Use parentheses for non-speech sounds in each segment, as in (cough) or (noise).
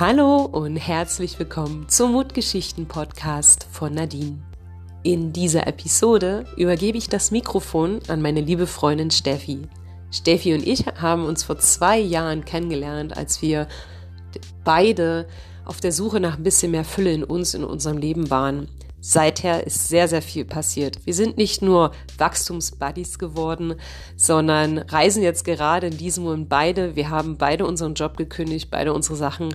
Hallo und herzlich willkommen zum Mutgeschichten-Podcast von Nadine. In dieser Episode übergebe ich das Mikrofon an meine liebe Freundin Steffi. Steffi und ich haben uns vor zwei Jahren kennengelernt, als wir beide auf der Suche nach ein bisschen mehr Fülle in uns, in unserem Leben waren. Seither ist sehr, sehr viel passiert. Wir sind nicht nur Wachstumsbuddies geworden, sondern reisen jetzt gerade in diesem Moment beide. Wir haben beide unseren Job gekündigt, beide unsere Sachen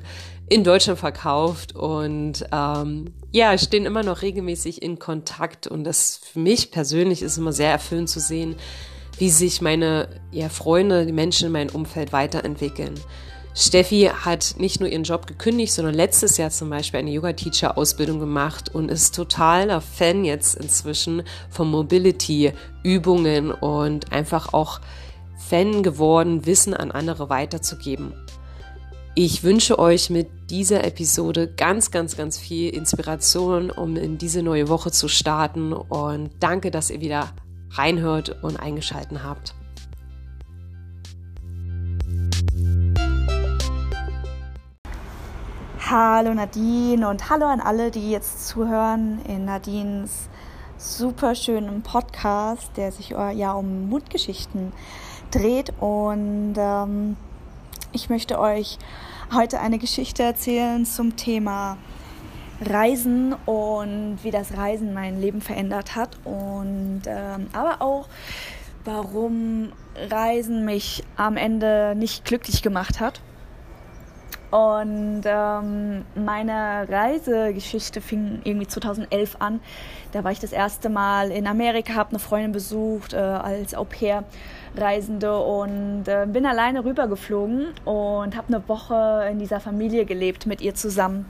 in Deutschland verkauft und ähm, ja, stehen immer noch regelmäßig in Kontakt. Und das für mich persönlich ist immer sehr erfüllend zu sehen, wie sich meine ja, Freunde, die Menschen in meinem Umfeld weiterentwickeln. Steffi hat nicht nur ihren Job gekündigt, sondern letztes Jahr zum Beispiel eine Yoga-Teacher-Ausbildung gemacht und ist totaler Fan jetzt inzwischen von Mobility-Übungen und einfach auch Fan geworden, Wissen an andere weiterzugeben. Ich wünsche euch mit dieser Episode ganz, ganz, ganz viel Inspiration, um in diese neue Woche zu starten und danke, dass ihr wieder reinhört und eingeschalten habt. Hallo Nadine und hallo an alle, die jetzt zuhören in Nadines super schönen Podcast, der sich ja um Mutgeschichten dreht. Und ähm, ich möchte euch heute eine Geschichte erzählen zum Thema Reisen und wie das Reisen mein Leben verändert hat. Und ähm, aber auch warum Reisen mich am Ende nicht glücklich gemacht hat. Und ähm, meine Reisegeschichte fing irgendwie 2011 an. Da war ich das erste Mal in Amerika, habe eine Freundin besucht äh, als Au pair. Reisende und äh, bin alleine rübergeflogen und habe eine Woche in dieser Familie gelebt mit ihr zusammen.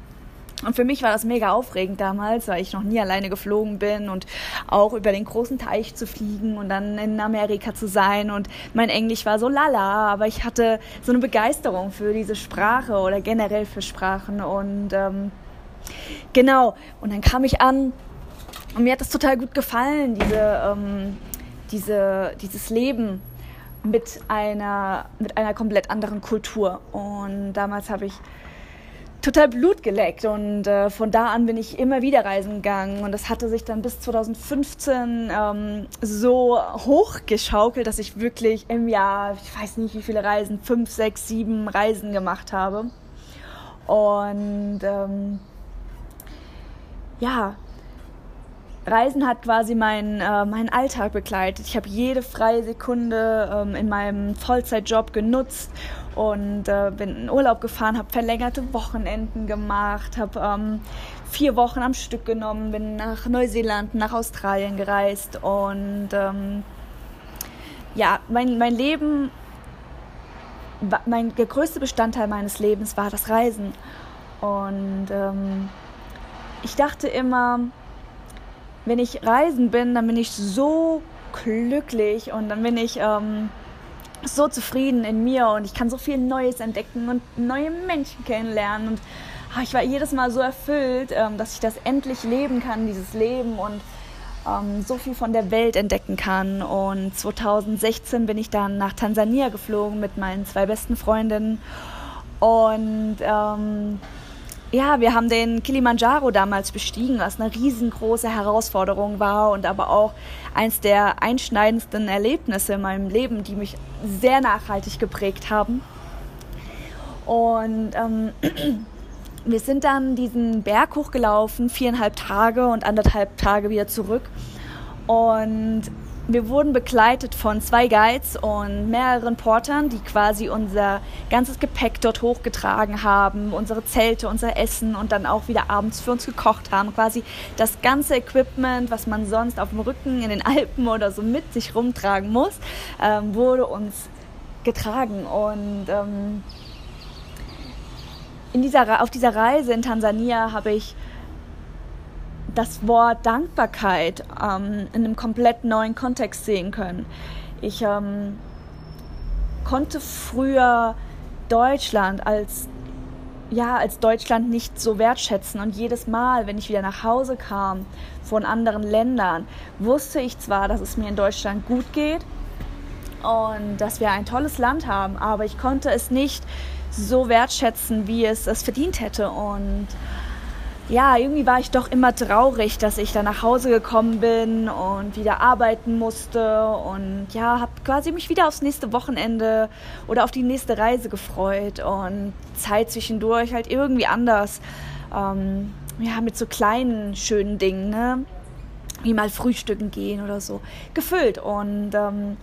Und für mich war das mega aufregend damals, weil ich noch nie alleine geflogen bin und auch über den großen Teich zu fliegen und dann in Amerika zu sein. Und mein Englisch war so lala, aber ich hatte so eine Begeisterung für diese Sprache oder generell für Sprachen. Und ähm, genau, und dann kam ich an und mir hat das total gut gefallen, diese, ähm, diese, dieses Leben mit einer, mit einer komplett anderen Kultur. Und damals habe ich total Blut geleckt und äh, von da an bin ich immer wieder reisen gegangen und das hatte sich dann bis 2015 ähm, so hochgeschaukelt, dass ich wirklich im Jahr, ich weiß nicht wie viele Reisen, fünf, sechs, sieben Reisen gemacht habe. Und ähm, ja, Reisen hat quasi meinen äh, mein Alltag begleitet. Ich habe jede freie Sekunde ähm, in meinem Vollzeitjob genutzt und äh, bin in Urlaub gefahren, habe verlängerte Wochenenden gemacht, habe ähm, vier Wochen am Stück genommen, bin nach Neuseeland, nach Australien gereist und ähm, ja, mein, mein Leben, mein, der größte Bestandteil meines Lebens war das Reisen und ähm, ich dachte immer, wenn ich reisen bin, dann bin ich so glücklich und dann bin ich ähm, so zufrieden in mir und ich kann so viel Neues entdecken und neue Menschen kennenlernen und ach, ich war jedes Mal so erfüllt, ähm, dass ich das endlich leben kann, dieses Leben und ähm, so viel von der Welt entdecken kann. Und 2016 bin ich dann nach Tansania geflogen mit meinen zwei besten Freundinnen und ähm, ja, wir haben den Kilimanjaro damals bestiegen, was eine riesengroße Herausforderung war und aber auch eins der einschneidendsten Erlebnisse in meinem Leben, die mich sehr nachhaltig geprägt haben. Und ähm, (clears throat) wir sind dann diesen Berg hochgelaufen, viereinhalb Tage und anderthalb Tage wieder zurück. Und wir wurden begleitet von zwei Guides und mehreren Portern, die quasi unser ganzes Gepäck dort hochgetragen haben, unsere Zelte, unser Essen und dann auch wieder abends für uns gekocht haben. Quasi das ganze Equipment, was man sonst auf dem Rücken in den Alpen oder so mit sich rumtragen muss, ähm, wurde uns getragen. Und ähm, in dieser, auf dieser Reise in Tansania habe ich das Wort Dankbarkeit ähm, in einem komplett neuen Kontext sehen können. Ich ähm, konnte früher Deutschland als ja, als Deutschland nicht so wertschätzen. Und jedes Mal, wenn ich wieder nach Hause kam von anderen Ländern, wusste ich zwar, dass es mir in Deutschland gut geht und dass wir ein tolles Land haben, aber ich konnte es nicht so wertschätzen, wie es es verdient hätte. Und ja, irgendwie war ich doch immer traurig, dass ich da nach Hause gekommen bin und wieder arbeiten musste und ja, habe quasi mich wieder aufs nächste Wochenende oder auf die nächste Reise gefreut und Zeit zwischendurch halt irgendwie anders. Ähm, ja, mit so kleinen, schönen Dingen, ne? wie mal frühstücken gehen oder so, gefüllt. Und ähm,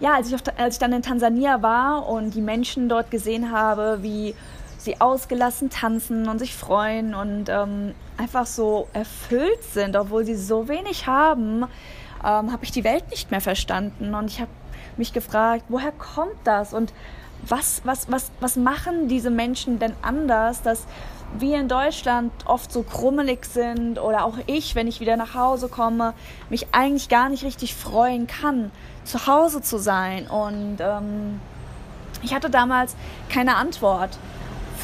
ja, als ich, auf, als ich dann in Tansania war und die Menschen dort gesehen habe, wie sie ausgelassen tanzen und sich freuen und ähm, einfach so erfüllt sind, obwohl sie so wenig haben, ähm, habe ich die Welt nicht mehr verstanden. Und ich habe mich gefragt, woher kommt das? Und was, was, was, was machen diese Menschen denn anders, dass wir in Deutschland oft so krummelig sind oder auch ich, wenn ich wieder nach Hause komme, mich eigentlich gar nicht richtig freuen kann, zu Hause zu sein. Und ähm, ich hatte damals keine Antwort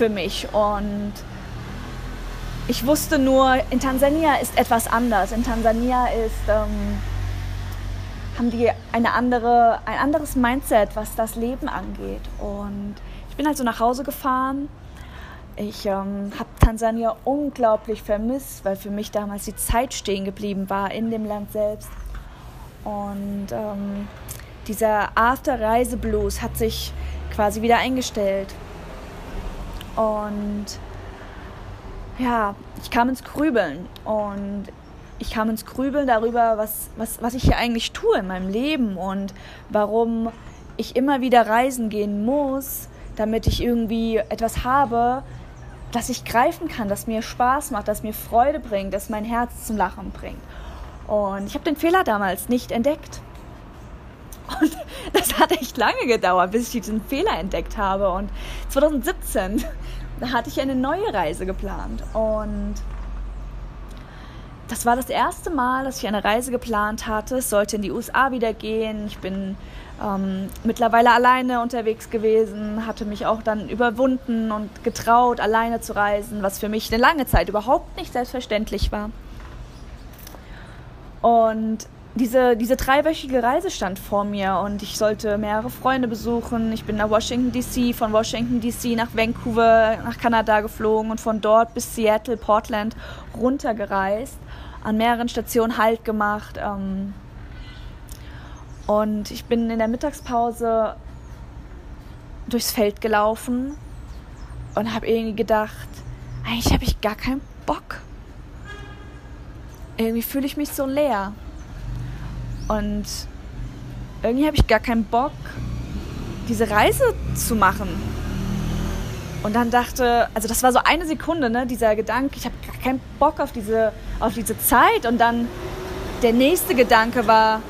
für mich und ich wusste nur, in Tansania ist etwas anders. In Tansania ist, ähm, haben die eine andere, ein anderes Mindset, was das Leben angeht. Und ich bin also nach Hause gefahren ich ähm, habe Tansania unglaublich vermisst, weil für mich damals die Zeit stehen geblieben war in dem Land selbst. Und ähm, dieser After-Reise-Blues hat sich quasi wieder eingestellt. Und ja, ich kam ins Grübeln und ich kam ins Grübeln darüber, was, was, was ich hier eigentlich tue in meinem Leben und warum ich immer wieder reisen gehen muss, damit ich irgendwie etwas habe, das ich greifen kann, das mir Spaß macht, das mir Freude bringt, das mein Herz zum Lachen bringt. Und ich habe den Fehler damals nicht entdeckt. Und das hat echt lange gedauert, bis ich diesen Fehler entdeckt habe. Und 2017, da hatte ich eine neue Reise geplant. Und das war das erste Mal, dass ich eine Reise geplant hatte. Es sollte in die USA wieder gehen. Ich bin ähm, mittlerweile alleine unterwegs gewesen, hatte mich auch dann überwunden und getraut, alleine zu reisen, was für mich eine lange Zeit überhaupt nicht selbstverständlich war. Und diese, diese dreiwöchige Reise stand vor mir und ich sollte mehrere Freunde besuchen. Ich bin nach Washington DC, von Washington DC nach Vancouver, nach Kanada geflogen und von dort bis Seattle, Portland runtergereist, an mehreren Stationen Halt gemacht. Ähm, und ich bin in der Mittagspause durchs Feld gelaufen und habe irgendwie gedacht, eigentlich habe ich gar keinen Bock. Irgendwie fühle ich mich so leer. Und irgendwie habe ich gar keinen Bock, diese Reise zu machen. Und dann dachte, also das war so eine Sekunde, ne, dieser Gedanke, ich habe gar keinen Bock auf diese, auf diese Zeit. Und dann der nächste Gedanke war,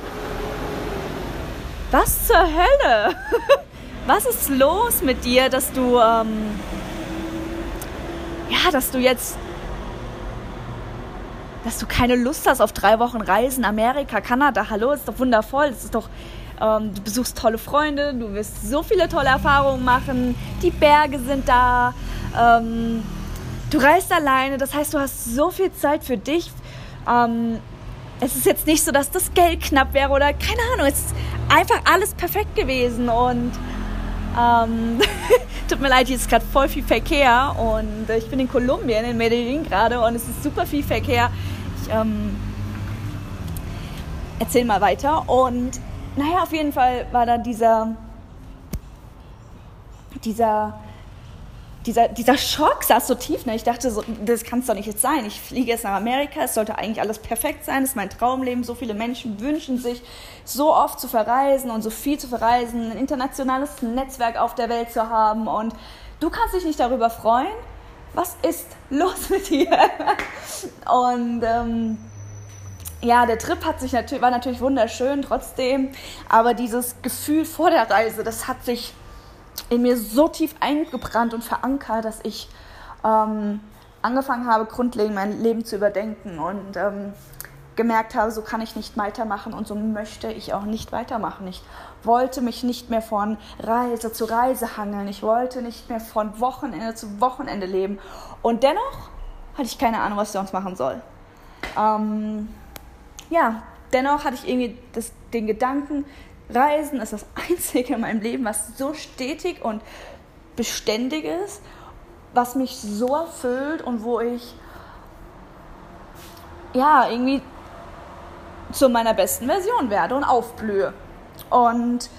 was zur Hölle? (laughs) Was ist los mit dir, dass du, ähm, ja, dass du jetzt, dass du keine Lust hast auf drei Wochen Reisen, Amerika, Kanada, hallo, ist doch wundervoll, es ist doch, ähm, du besuchst tolle Freunde, du wirst so viele tolle Erfahrungen machen, die Berge sind da, ähm, du reist alleine, das heißt, du hast so viel Zeit für dich. Ähm, es ist jetzt nicht so, dass das Geld knapp wäre oder keine Ahnung, es ist einfach alles perfekt gewesen und ähm, (laughs) tut mir leid, hier ist gerade voll viel Verkehr und ich bin in Kolumbien, in Medellin gerade und es ist super viel Verkehr. Ähm, erzähl mal weiter und naja, auf jeden Fall war da dieser, dieser dieser, dieser Schock saß so tief. Ne? Ich dachte, so, das kann es doch nicht jetzt sein. Ich fliege jetzt nach Amerika, es sollte eigentlich alles perfekt sein, es ist mein Traumleben. So viele Menschen wünschen sich, so oft zu verreisen und so viel zu verreisen, ein internationales Netzwerk auf der Welt zu haben. Und du kannst dich nicht darüber freuen? Was ist los mit dir? (laughs) und ähm, ja, der Trip hat sich natürlich, war natürlich wunderschön trotzdem, aber dieses Gefühl vor der Reise, das hat sich in mir so tief eingebrannt und verankert, dass ich ähm, angefangen habe, grundlegend mein Leben zu überdenken und ähm, gemerkt habe, so kann ich nicht weitermachen und so möchte ich auch nicht weitermachen. Ich wollte mich nicht mehr von Reise zu Reise hangeln. Ich wollte nicht mehr von Wochenende zu Wochenende leben. Und dennoch hatte ich keine Ahnung, was ich sonst machen soll. Ähm, ja, dennoch hatte ich irgendwie das, den Gedanken, Reisen ist das (laughs) Einzige in meinem Leben, was so stetig und beständig ist, was mich so erfüllt und wo ich ja irgendwie zu meiner besten Version werde und aufblühe. Und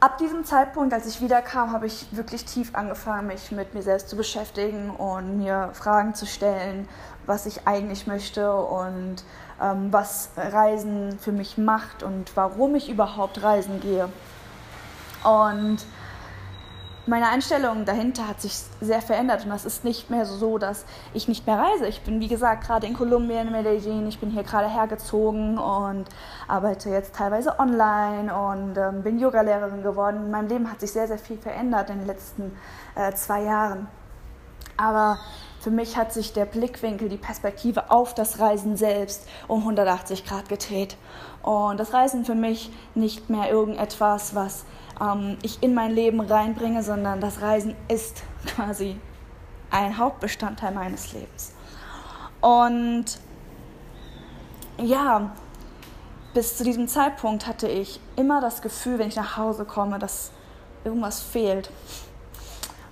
ab diesem Zeitpunkt, als ich wiederkam, habe ich wirklich tief angefangen, mich mit mir selbst zu beschäftigen und mir Fragen zu stellen, was ich eigentlich möchte und ähm, was Reisen für mich macht und warum ich überhaupt reisen gehe. Und meine Einstellung dahinter hat sich sehr verändert und das ist nicht mehr so, dass ich nicht mehr reise. Ich bin, wie gesagt, gerade in Kolumbien, in Medellin, ich bin hier gerade hergezogen und arbeite jetzt teilweise online und ähm, bin Yogalehrerin geworden. Mein Leben hat sich sehr, sehr viel verändert in den letzten äh, zwei Jahren. Aber für mich hat sich der Blickwinkel, die Perspektive auf das Reisen selbst um 180 Grad gedreht. Und das Reisen für mich nicht mehr irgendetwas, was ähm, ich in mein Leben reinbringe, sondern das Reisen ist quasi ein Hauptbestandteil meines Lebens. Und ja, bis zu diesem Zeitpunkt hatte ich immer das Gefühl, wenn ich nach Hause komme, dass irgendwas fehlt.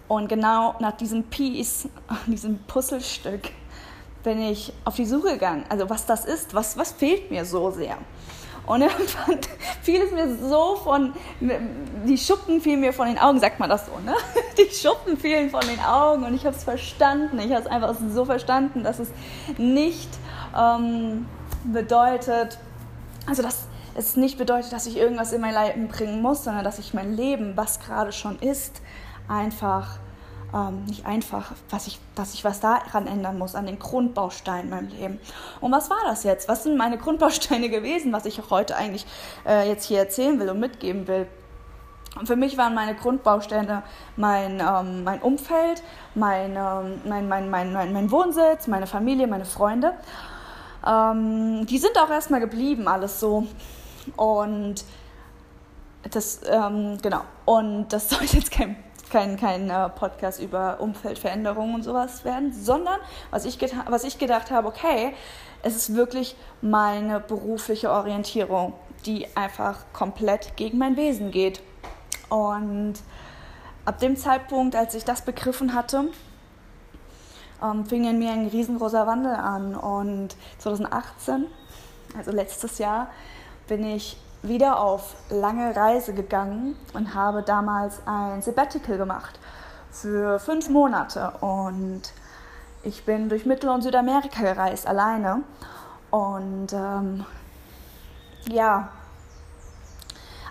Und genau nach diesem Piece, (laughs) diesem Puzzlestück, bin ich auf die Suche gegangen. Also was das ist, was, was fehlt mir so sehr. Und irgendwann (laughs) fiel es mir so von, die Schuppen fielen mir von den Augen, sagt man das so, ne? (laughs) Die Schuppen fielen von den Augen und ich habe es verstanden. Ich habe es einfach so verstanden, dass es nicht ähm, bedeutet, also dass es nicht bedeutet, dass ich irgendwas in mein Leben bringen muss, sondern dass ich mein Leben, was gerade schon ist, einfach ähm, nicht einfach, was ich, dass ich was daran ändern muss, an den Grundbausteinen in meinem Leben. Und was war das jetzt? Was sind meine Grundbausteine (laughs) gewesen, was ich auch heute eigentlich äh, jetzt hier erzählen will und mitgeben will? Und für mich waren meine Grundbausteine mein, ähm, mein Umfeld, mein, ähm, mein, mein, mein, mein, mein Wohnsitz, meine Familie, meine Freunde. Ähm, die sind auch erstmal geblieben, alles so. Und das, ähm, genau. Und das (laughs) soll jetzt kein kein, kein äh, Podcast über Umfeldveränderungen und sowas werden, sondern was ich, was ich gedacht habe, okay, es ist wirklich meine berufliche Orientierung, die einfach komplett gegen mein Wesen geht. Und ab dem Zeitpunkt, als ich das begriffen hatte, ähm, fing in mir ein riesengroßer Wandel an. Und 2018, also letztes Jahr, bin ich wieder auf lange Reise gegangen und habe damals ein Sabbatical gemacht für fünf Monate. Und ich bin durch Mittel- und Südamerika gereist, alleine. Und ähm, ja,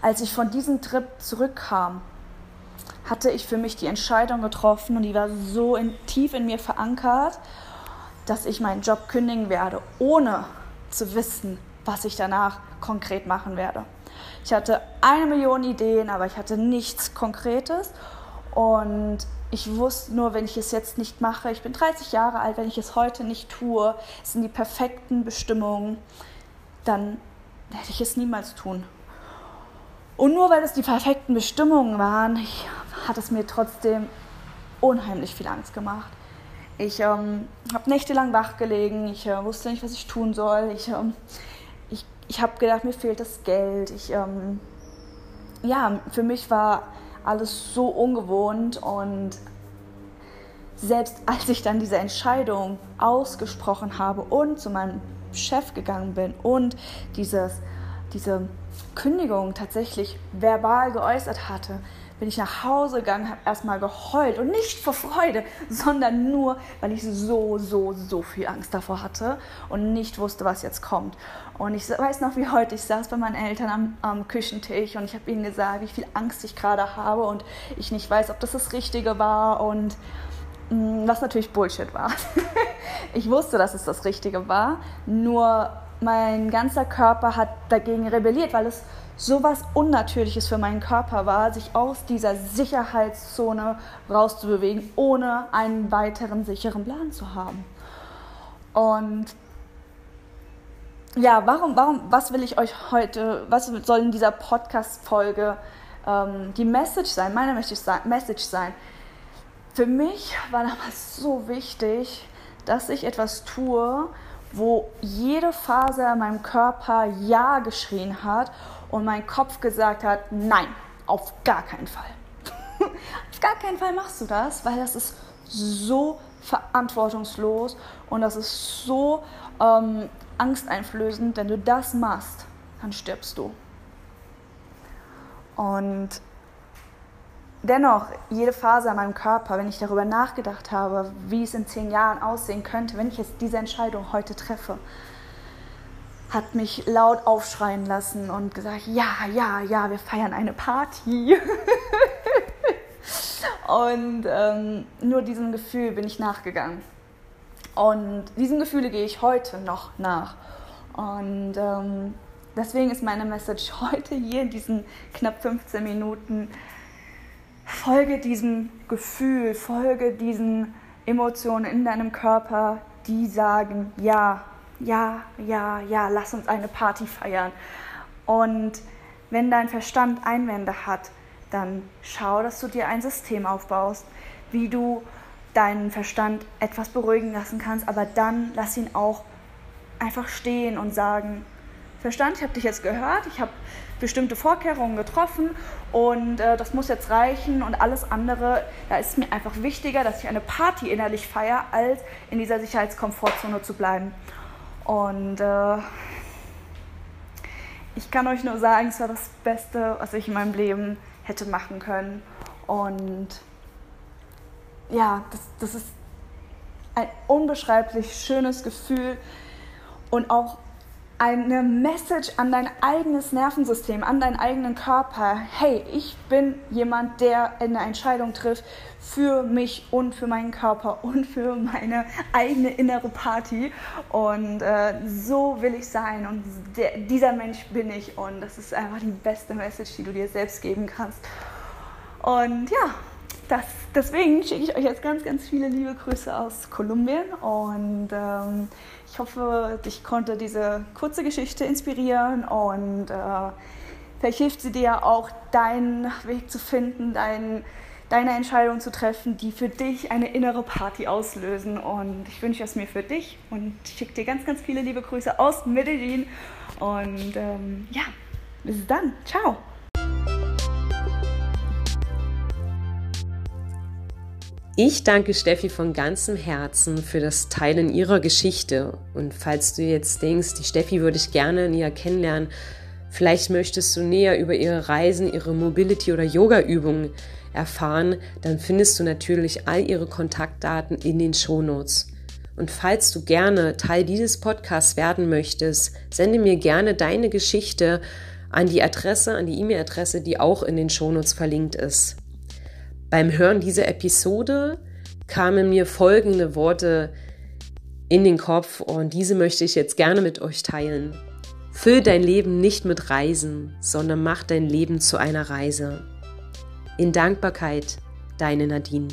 als ich von diesem Trip zurückkam, hatte ich für mich die Entscheidung getroffen und die war so in, tief in mir verankert, dass ich meinen Job kündigen werde, ohne zu wissen, was ich danach konkret machen werde. Ich hatte eine Million Ideen, aber ich hatte nichts Konkretes. Und ich wusste nur, wenn ich es jetzt nicht mache, ich bin 30 Jahre alt, wenn ich es heute nicht tue, es sind die perfekten Bestimmungen, dann werde ich es niemals tun. Und nur weil es die perfekten Bestimmungen waren, ich, hat es mir trotzdem unheimlich viel Angst gemacht. Ich ähm, habe nächtelang wach gelegen, ich äh, wusste nicht, was ich tun soll. Ich, ähm, ich habe gedacht, mir fehlt das Geld. Ich, ähm, ja, für mich war alles so ungewohnt und selbst als ich dann diese Entscheidung ausgesprochen habe und zu meinem Chef gegangen bin und dieses, diese Kündigung tatsächlich verbal geäußert hatte, bin ich nach Hause gegangen, habe erstmal geheult und nicht vor Freude, sondern nur, weil ich so, so, so viel Angst davor hatte und nicht wusste, was jetzt kommt. Und ich weiß noch wie heute, ich saß bei meinen Eltern am, am Küchentisch und ich habe ihnen gesagt, wie viel Angst ich gerade habe und ich nicht weiß, ob das das Richtige war und mm, was natürlich Bullshit war. (laughs) ich wusste, dass es das Richtige war, nur mein ganzer Körper hat dagegen rebelliert, weil es so was Unnatürliches für meinen Körper war, sich aus dieser Sicherheitszone rauszubewegen, ohne einen weiteren sicheren Plan zu haben. Und ja, warum, warum, was will ich euch heute, was soll in dieser Podcast-Folge ähm, die Message sein, meine Message sein? Für mich war damals so wichtig, dass ich etwas tue, wo jede Faser in meinem Körper Ja geschrien hat und mein Kopf gesagt hat, nein, auf gar keinen Fall. (laughs) auf gar keinen Fall machst du das, weil das ist so verantwortungslos und das ist so ähm, angsteinflößend, wenn du das machst, dann stirbst du. Und dennoch, jede Phase an meinem Körper, wenn ich darüber nachgedacht habe, wie es in zehn Jahren aussehen könnte, wenn ich jetzt diese Entscheidung heute treffe, hat mich laut aufschreien lassen und gesagt, ja, ja, ja, wir feiern eine Party. (laughs) und ähm, nur diesem Gefühl bin ich nachgegangen. Und diesen Gefühle gehe ich heute noch nach. Und ähm, deswegen ist meine Message (laughs) heute hier in diesen knapp 15 Minuten, folge diesem Gefühl, folge diesen Emotionen in deinem Körper, die sagen, ja, ja, ja, ja, lass uns eine Party feiern. Und wenn dein Verstand Einwände hat, dann schau, dass du dir ein System aufbaust, wie du deinen Verstand etwas beruhigen lassen kannst, aber dann lass ihn auch einfach stehen und sagen, Verstand, ich habe dich jetzt gehört, ich habe bestimmte Vorkehrungen getroffen und äh, das muss jetzt reichen und alles andere, da ist mir einfach wichtiger, dass ich eine Party innerlich feiere, als in dieser Sicherheitskomfortzone zu bleiben. Und äh, ich kann euch nur sagen, es war das Beste, was ich in meinem Leben hätte machen können. Und ja, das, das ist ein unbeschreiblich schönes Gefühl und auch eine Message an dein eigenes Nervensystem, an deinen eigenen Körper. Hey, ich bin jemand, der eine Entscheidung trifft für mich und für meinen Körper und für meine eigene innere Party. Und äh, so will ich sein und der, dieser Mensch bin ich. Und das ist einfach die beste Message, die du dir selbst geben kannst. Und ja, das, deswegen schicke ich euch jetzt ganz, ganz viele liebe Grüße aus Kolumbien und ähm, ich hoffe, dich konnte diese kurze Geschichte inspirieren und äh, vielleicht hilft sie dir auch, deinen Weg zu finden, dein, deine Entscheidung zu treffen, die für dich eine innere Party auslösen. Und ich wünsche es mir für dich und schicke dir ganz, ganz viele liebe Grüße aus Medellin. Und ähm, ja, bis dann. Ciao. Ich danke Steffi von ganzem Herzen für das Teilen ihrer Geschichte. Und falls du jetzt denkst, die Steffi würde ich gerne näher kennenlernen, vielleicht möchtest du näher über ihre Reisen, ihre Mobility- oder Yoga-Übungen erfahren, dann findest du natürlich all ihre Kontaktdaten in den Shownotes. Und falls du gerne Teil dieses Podcasts werden möchtest, sende mir gerne deine Geschichte an die Adresse, an die E-Mail-Adresse, die auch in den Shownotes verlinkt ist. Beim Hören dieser Episode kamen mir folgende Worte in den Kopf und diese möchte ich jetzt gerne mit euch teilen. Füll dein Leben nicht mit Reisen, sondern mach dein Leben zu einer Reise. In Dankbarkeit, deine Nadine.